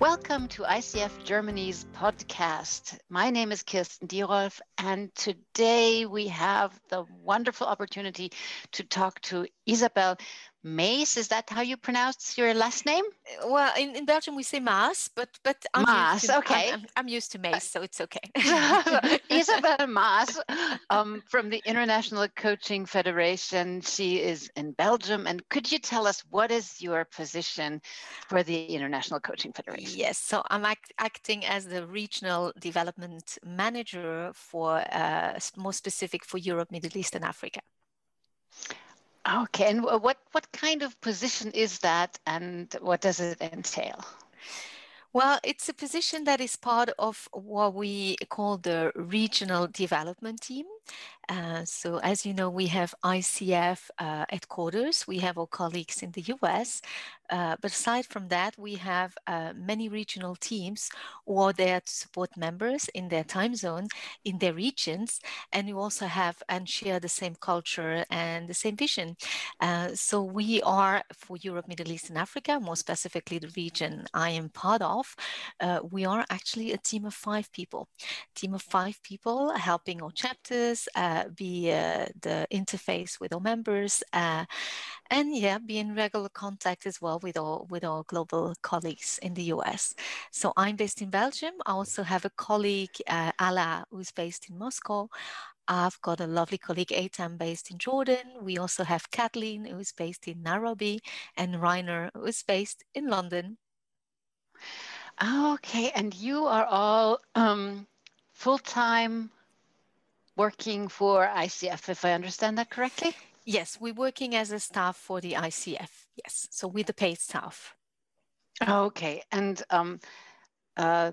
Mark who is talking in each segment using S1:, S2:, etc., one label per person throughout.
S1: Welcome to ICF Germany's podcast. My name is Kirsten Dierolf, and today we have the wonderful opportunity to talk to Isabel Maes. Is that how you pronounce your last name?
S2: Well, in, in Belgium we say Maas, but but I'm
S1: Maas,
S2: to,
S1: okay.
S2: I'm, I'm, I'm used to Maes, so it's okay.
S1: Isabel Maas um, from the International Coaching Federation. She is in Belgium. And could you tell us what is your position for the International Coaching Federation?
S2: Yes, so I'm act, acting as the regional development manager for uh, more specific for Europe, Middle East, and Africa.
S1: Okay, and what what kind of position is that, and what does it entail?
S2: Well, it's a position that is part of what we call the regional development team. Uh, so, as you know, we have ICF uh, headquarters, we have our colleagues in the US, uh, but aside from that, we have uh, many regional teams who are there to support members in their time zone, in their regions, and you also have and share the same culture and the same vision. Uh, so we are for Europe, Middle East, and Africa, more specifically the region I am part of. Uh, we are actually a team of five people, team of five people helping our chapters uh, be uh, the interface with our members and yeah, be in regular contact as well with our with our global colleagues in the US. So I'm based in Belgium. I also have a colleague, uh, Ala, who's based in Moscow. I've got a lovely colleague, Aitam, based in Jordan. We also have Kathleen, who's based in Nairobi, and Reiner, who's based in London.
S1: Okay, and you are all um, full time working for ICF, if I understand that correctly?
S2: Yes, we're working as a staff for the ICF. Yes, so we're the paid staff.
S1: Okay, and um, uh,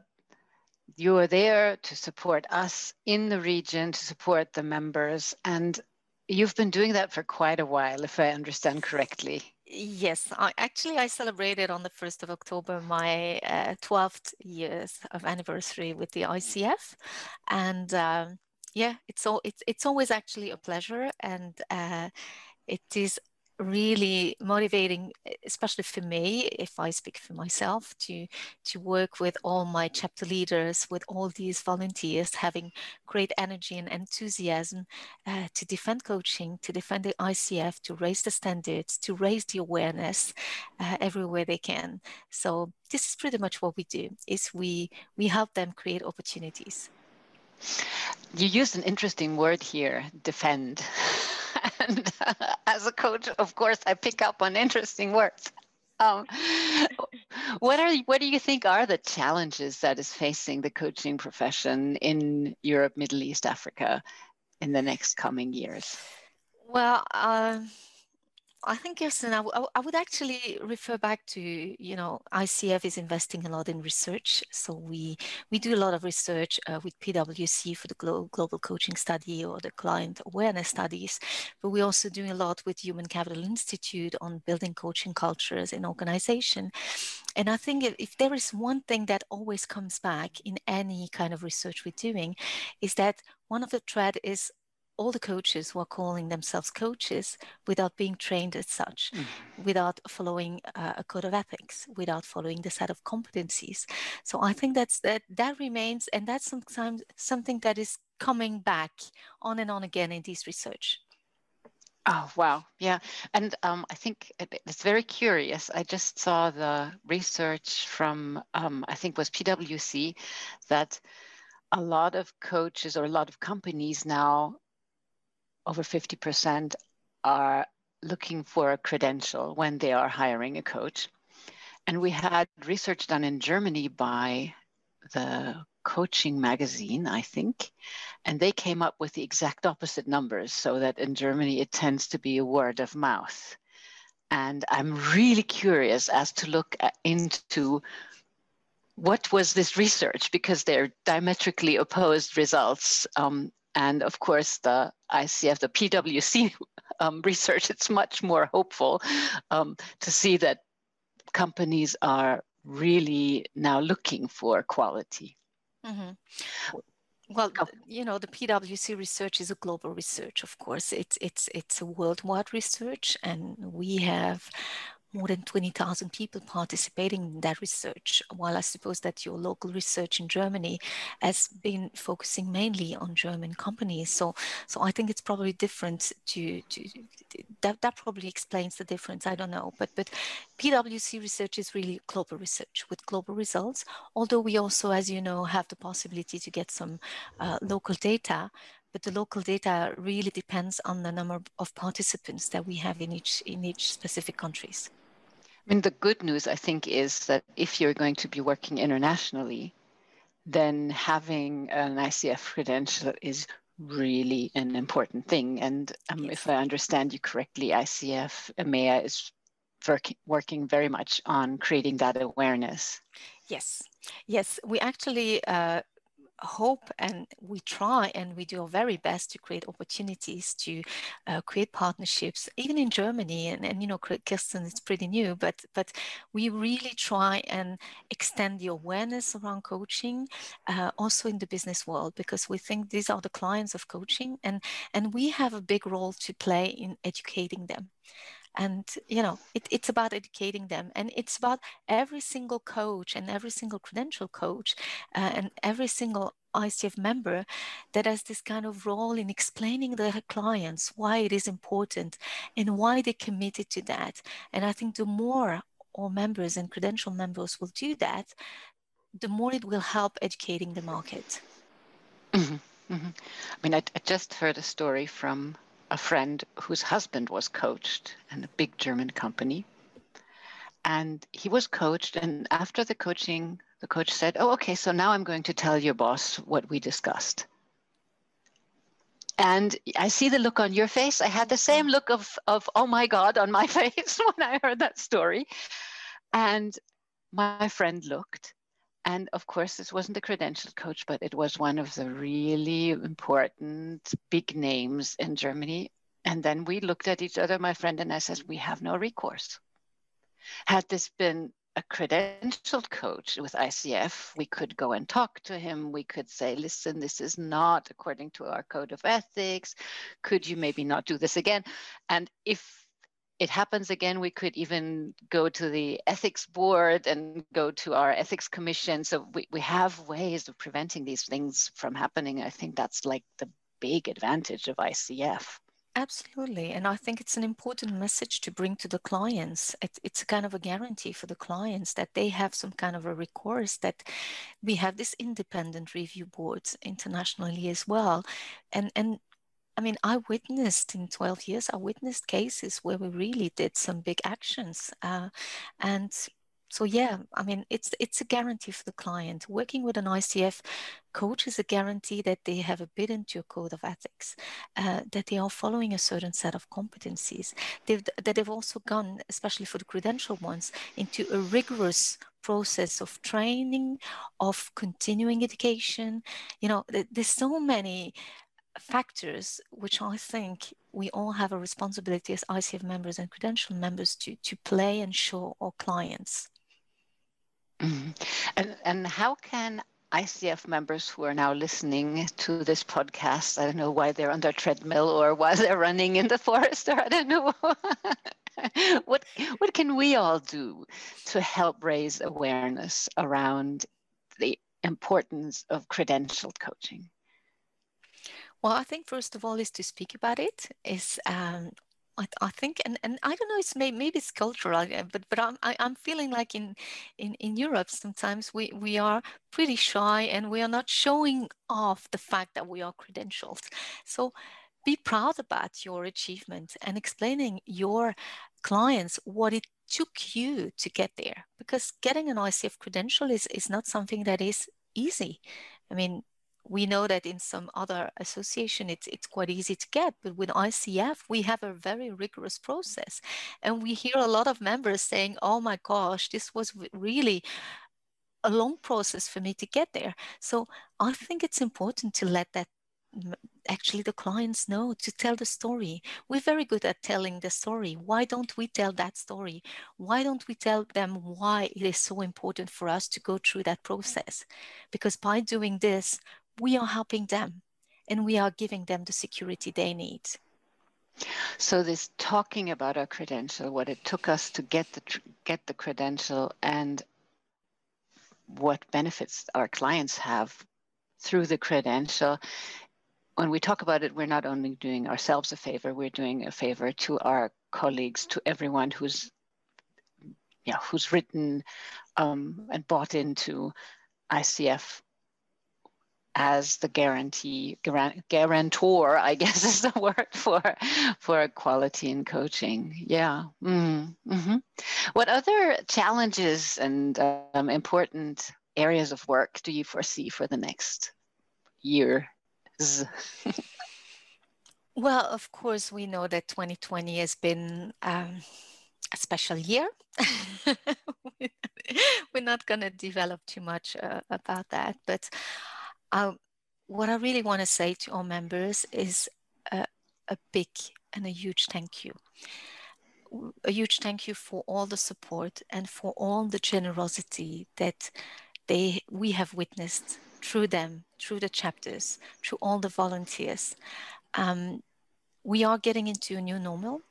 S1: you are there to support us in the region, to support the members, and you've been doing that for quite a while, if I understand correctly.
S2: Yes, I, actually, I celebrated on the 1st of October my uh, 12th years of anniversary with the ICF. And um, yeah, it's all it's it's always actually a pleasure, and uh, it is really motivating, especially for me, if I speak for myself, to to work with all my chapter leaders, with all these volunteers, having great energy and enthusiasm uh, to defend coaching, to defend the ICF, to raise the standards, to raise the awareness uh, everywhere they can. So this is pretty much what we do: is we we help them create opportunities.
S1: You used an interesting word here, defend. and uh, as a coach, of course, I pick up on interesting words. Um, what are what do you think are the challenges that is facing the coaching profession in Europe, Middle East, Africa in the next coming years?
S2: Well, uh, I think yes, and I, w- I would actually refer back to you know ICF is investing a lot in research, so we we do a lot of research uh, with PwC for the Glo- global coaching study or the client awareness studies, but we're also doing a lot with Human Capital Institute on building coaching cultures in organization. And I think if, if there is one thing that always comes back in any kind of research we're doing, is that one of the thread is all the coaches who are calling themselves coaches without being trained as such, mm-hmm. without following uh, a code of ethics, without following the set of competencies. So I think that's that that remains, and that's sometimes something that is coming back on and on again in this research.
S1: Oh wow, yeah, and um, I think it's very curious. I just saw the research from um, I think was PwC that a lot of coaches or a lot of companies now over 50% are looking for a credential when they are hiring a coach. And we had research done in Germany by the coaching magazine, I think, and they came up with the exact opposite numbers so that in Germany it tends to be a word of mouth. And I'm really curious as to look into what was this research because they're diametrically opposed results um, and of course, the ICF, the PwC um, research, it's much more hopeful um, to see that companies are really now looking for quality.
S2: Mm-hmm. Well, you know, the PwC research is a global research, of course. It's it's it's a worldwide research, and we have more than 20,000 people participating in that research, while I suppose that your local research in Germany has been focusing mainly on German companies. So, so I think it's probably different to, to that, that probably explains the difference. I don't know, but, but PwC research is really global research with global results, although we also, as you know, have the possibility to get some uh, local data but the local data really depends on the number of participants that we have in each in each specific countries.
S1: I mean, the good news, I think, is that if you're going to be working internationally, then having an ICF credential is really an important thing. And um, yes. if I understand you correctly, ICF EMEA is working, working very much on creating that awareness.
S2: Yes, yes, we actually uh, hope and we try and we do our very best to create opportunities to uh, create partnerships even in germany. And, and you know kirsten is pretty new but but we really try and extend the awareness around coaching uh, also in the business world because we think these are the clients of coaching and and we have a big role to play in educating them and you know it, it's about educating them and it's about every single coach and every single credential coach uh, and every single ICF member that has this kind of role in explaining their clients why it is important and why they committed to that. And I think the more all members and credential members will do that, the more it will help educating the market.
S1: Mm-hmm. Mm-hmm. I mean, I, I just heard a story from a friend whose husband was coached in a big German company. And he was coached, and after the coaching, the coach said, Oh, okay, so now I'm going to tell your boss what we discussed. And I see the look on your face. I had the same look of, of oh my God on my face when I heard that story. And my friend looked and of course, this wasn't a credentialed coach, but it was one of the really important big names in Germany. And then we looked at each other, my friend and I said, we have no recourse. Had this been a credentialed coach with ICF, we could go and talk to him. We could say, listen, this is not according to our code of ethics. Could you maybe not do this again? And if it happens again, we could even go to the ethics board and go to our ethics commission. So we, we have ways of preventing these things from happening. I think that's like the big advantage of ICF.
S2: Absolutely. And I think it's an important message to bring to the clients. It, it's a kind of a guarantee for the clients that they have some kind of a recourse, that we have this independent review boards internationally as well. And, and I mean, I witnessed in 12 years, I witnessed cases where we really did some big actions. Uh, and so yeah, I mean, it's it's a guarantee for the client. Working with an ICF coach is a guarantee that they have a bid into a code of ethics, uh, that they are following a certain set of competencies, they've, that they've also gone, especially for the credential ones, into a rigorous process of training, of continuing education. You know, there's so many factors which I think we all have a responsibility as ICF members and credential members to, to play and show our clients.
S1: Mm-hmm. And, and how can ICF members who are now listening to this podcast, I don't know why they're on their treadmill or why they're running in the forest, or I don't know. what, what can we all do to help raise awareness around the importance of credentialed coaching?
S2: Well, I think first of all is to speak about it. Is um, I, I think, and, and I don't know, it's maybe, maybe it's cultural, but but I'm I, am i am feeling like in in in Europe sometimes we we are pretty shy and we are not showing off the fact that we are credentialed. So be proud about your achievement and explaining your clients what it took you to get there because getting an ICF credential is is not something that is easy. I mean, we know that in some other association it's it's quite easy to get but with icf we have a very rigorous process. And we hear a lot of members saying oh my gosh this was really a long process for me to get there. So i think it's important to let that actually the clients know to tell the story. We're very good at telling the story. Why don't we tell that story? Why don't we tell them why it is so important for us to go through that process? Because by doing this we are helping them and we are giving them the security they need.
S1: So this talking about our credential, what it took us to get the get the credential, and what benefits our clients have through the credential. When we talk about it, we're not only doing ourselves a favor, we're doing a favor to our colleagues, to everyone who's yeah, who's written um, and bought into ICF as the guarantee guarantor i guess is the word for for quality in coaching. Yeah. Mm, mm-hmm. what other challenges and um, important areas of work do you foresee for the next year
S2: well of course we know that 2020 has been um, a special year. We're not going to develop too much uh, about that but um, what I really want to say to our members is a, a big and a huge thank you. A huge thank you for all the support and for all the generosity that they we have witnessed through them, through the chapters, through all the volunteers. Um, we are getting into a new normal.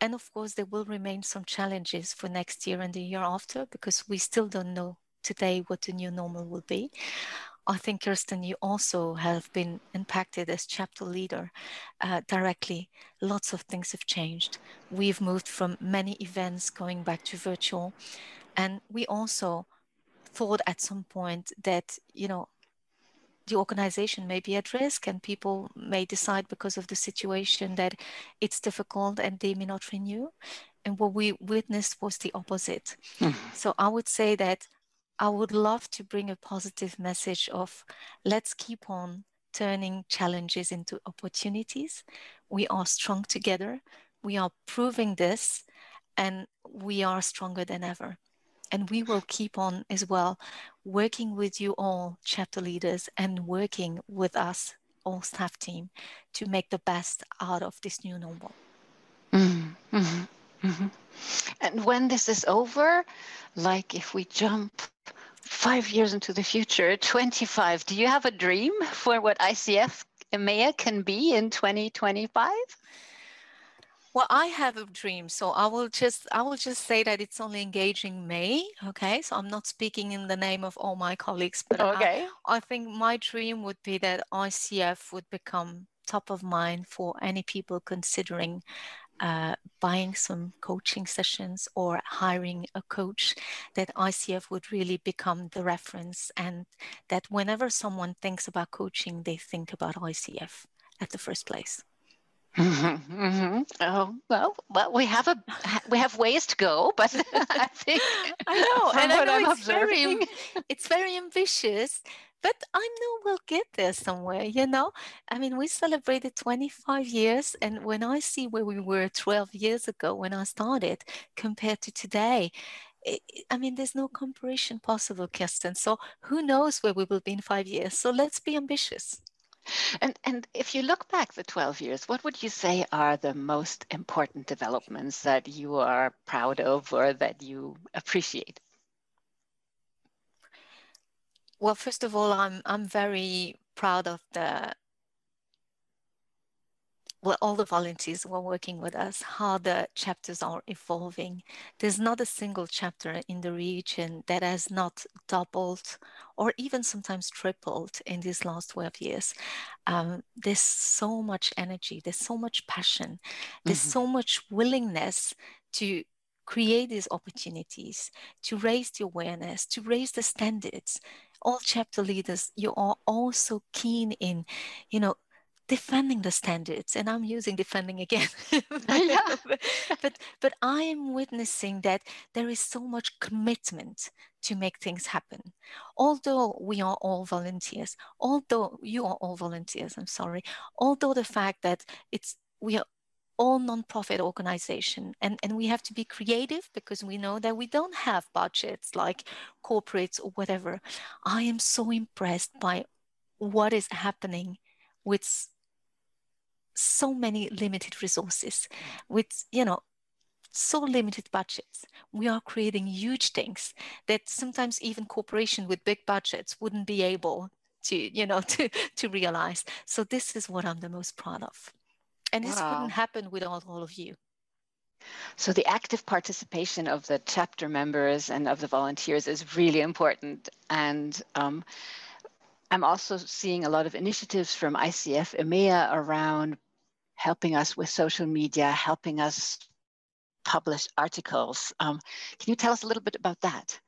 S2: And of course, there will remain some challenges for next year and the year after because we still don't know today what the new normal will be. I think, Kirsten, you also have been impacted as chapter leader uh, directly. Lots of things have changed. We've moved from many events going back to virtual. And we also thought at some point that, you know, the organization may be at risk and people may decide because of the situation that it's difficult and they may not renew. And what we witnessed was the opposite. Mm. So I would say that I would love to bring a positive message of let's keep on turning challenges into opportunities. We are strong together. We are proving this and we are stronger than ever. And we will keep on as well working with you all, chapter leaders, and working with us, all staff team, to make the best out of this new normal.
S1: Mm-hmm. Mm-hmm. And when this is over, like if we jump five years into the future, 25, do you have a dream for what ICF EMEA can be in 2025?
S2: Well, I have a dream, so I will just I will just say that it's only engaging May. Okay, so I'm not speaking in the name of all my colleagues, but okay. I, I think my dream would be that ICF would become top of mind for any people considering uh, buying some coaching sessions or hiring a coach, that ICF would really become the reference, and that whenever someone thinks about coaching, they think about ICF at the first place.
S1: Mm-hmm, mm-hmm. Oh well, well, we have a we have ways to go, but I think
S2: I know, and I know I'm it's observing. very it's very ambitious, but I know we'll get there somewhere, you know? I mean, we celebrated 25 years, and when I see where we were 12 years ago when I started compared to today, it, I mean, there's no comparison possible, Kirsten. So who knows where we will be in five years? So let's be ambitious.
S1: And and if you look back the 12 years, what would you say are the most important developments that you are proud of or that you appreciate?
S2: Well, first of all, I'm I'm very proud of the well, all the volunteers who are working with us, how the chapters are evolving. There's not a single chapter in the region that has not doubled or even sometimes tripled in these last 12 years. Um, there's so much energy, there's so much passion, there's mm-hmm. so much willingness to create these opportunities, to raise the awareness, to raise the standards, all chapter leaders, you are also keen in, you know, defending the standards. And i'm using defending again. But but i am witnessing that there is so much commitment to make things happen. Although we are all volunteers although you are all volunteers i'm sorry. Although the fact that it's we are all nonprofit organization and, and we have to be creative because we know that we don't have budgets like corporates or whatever. I am so impressed by what is happening with so many limited resources with you know so limited budgets. We are creating huge things that sometimes even corporation with big budgets wouldn't be able to you know to to realize. So this is what i'm the most proud of And this wow. wouldn't happen without all of you.
S1: So the active participation of the chapter members and of the volunteers is really important. And um, I'm also seeing a lot of initiatives from ICF EMEA around helping us with social media, helping us publish articles. Um, can you tell us a little bit about that?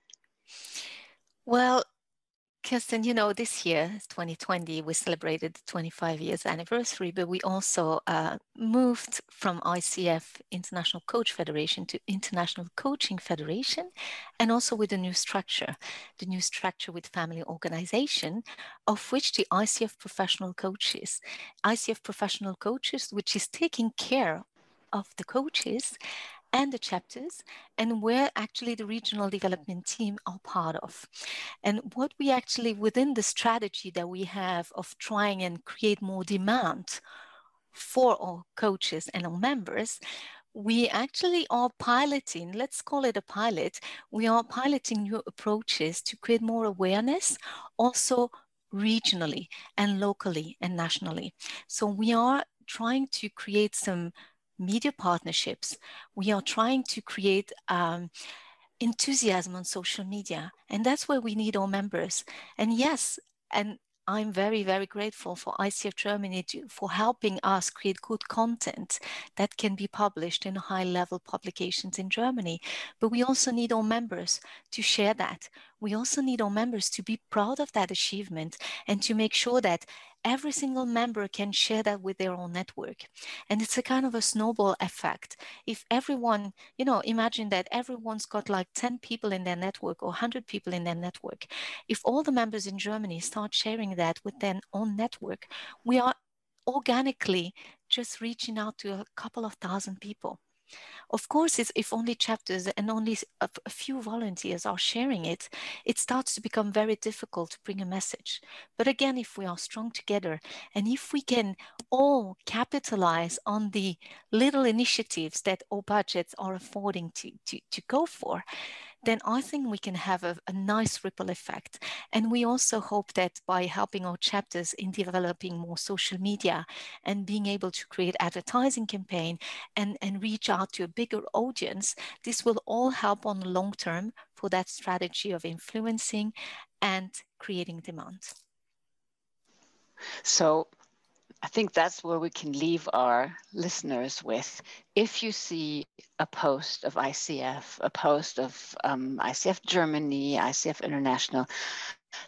S2: Well, Kirsten, you know, this year, 2020, we celebrated the 25 years anniversary, but we also uh, moved from ICF, International Coach Federation, to International Coaching Federation, and also with a new structure, the new structure with family organization, of which the ICF professional coaches, ICF professional coaches, which is taking care of the coaches and the chapters and where actually the regional development team are part of. And what we actually, within the strategy that we have of trying and create more demand for our coaches and our members, we actually are piloting, let's call it a pilot, we are piloting new approaches to create more awareness, also regionally and locally and nationally. So we are trying to create some media partnerships, we are trying to create um, enthusiasm on social media. And that's where we need our members. And yes, and I'm very, very grateful for ICF Germany for helping us create good content that can be published in high level publications in Germany. But we also need our members to share that. We also need our members to be proud of that achievement and to make sure that every single member can share that with their own network. And it's a kind of a snowball effect. If everyone, you know, imagine that everyone's got like 10 people in their network or 100 people in their network. If all the members in Germany start sharing that with their own network, we are organically just reaching out to a couple of thousand people. Of course, if only chapters and only a, few volunteers are sharing it, it starts to become very difficult to bring a message. But again, if we are strong together and if we can all capitalize on the little initiatives that our budgets are affording to, to, to go for, then I think we can have a, a, nice ripple effect. And we also hope that by helping our chapters in developing more social media and being able to create advertising campaign and, and reach out to a bigger audience, this will all help on the long term for that strategy of influencing and creating demand.
S1: So I think that's where we can leave our listeners with. If you see a post of ICF, a post of um, ICF Germany, ICF International,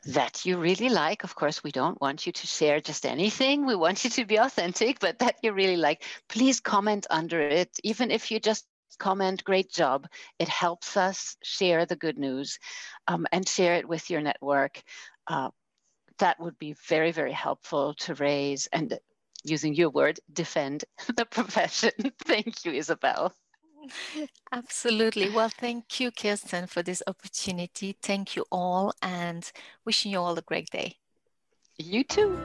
S1: that you really like. Of course, we don't want you to share just anything. We want you to be authentic, but that you really like, please comment under it. Even if you just comment, great job. It helps us share the good news um, and share it with your network. Uh, that would be very, very helpful to raise and using your word, defend the profession. Thank you, Isabel.
S2: Absolutely. Well, thank you, Kirsten, for this opportunity. Thank you all and wishing you all a great day.
S1: You too.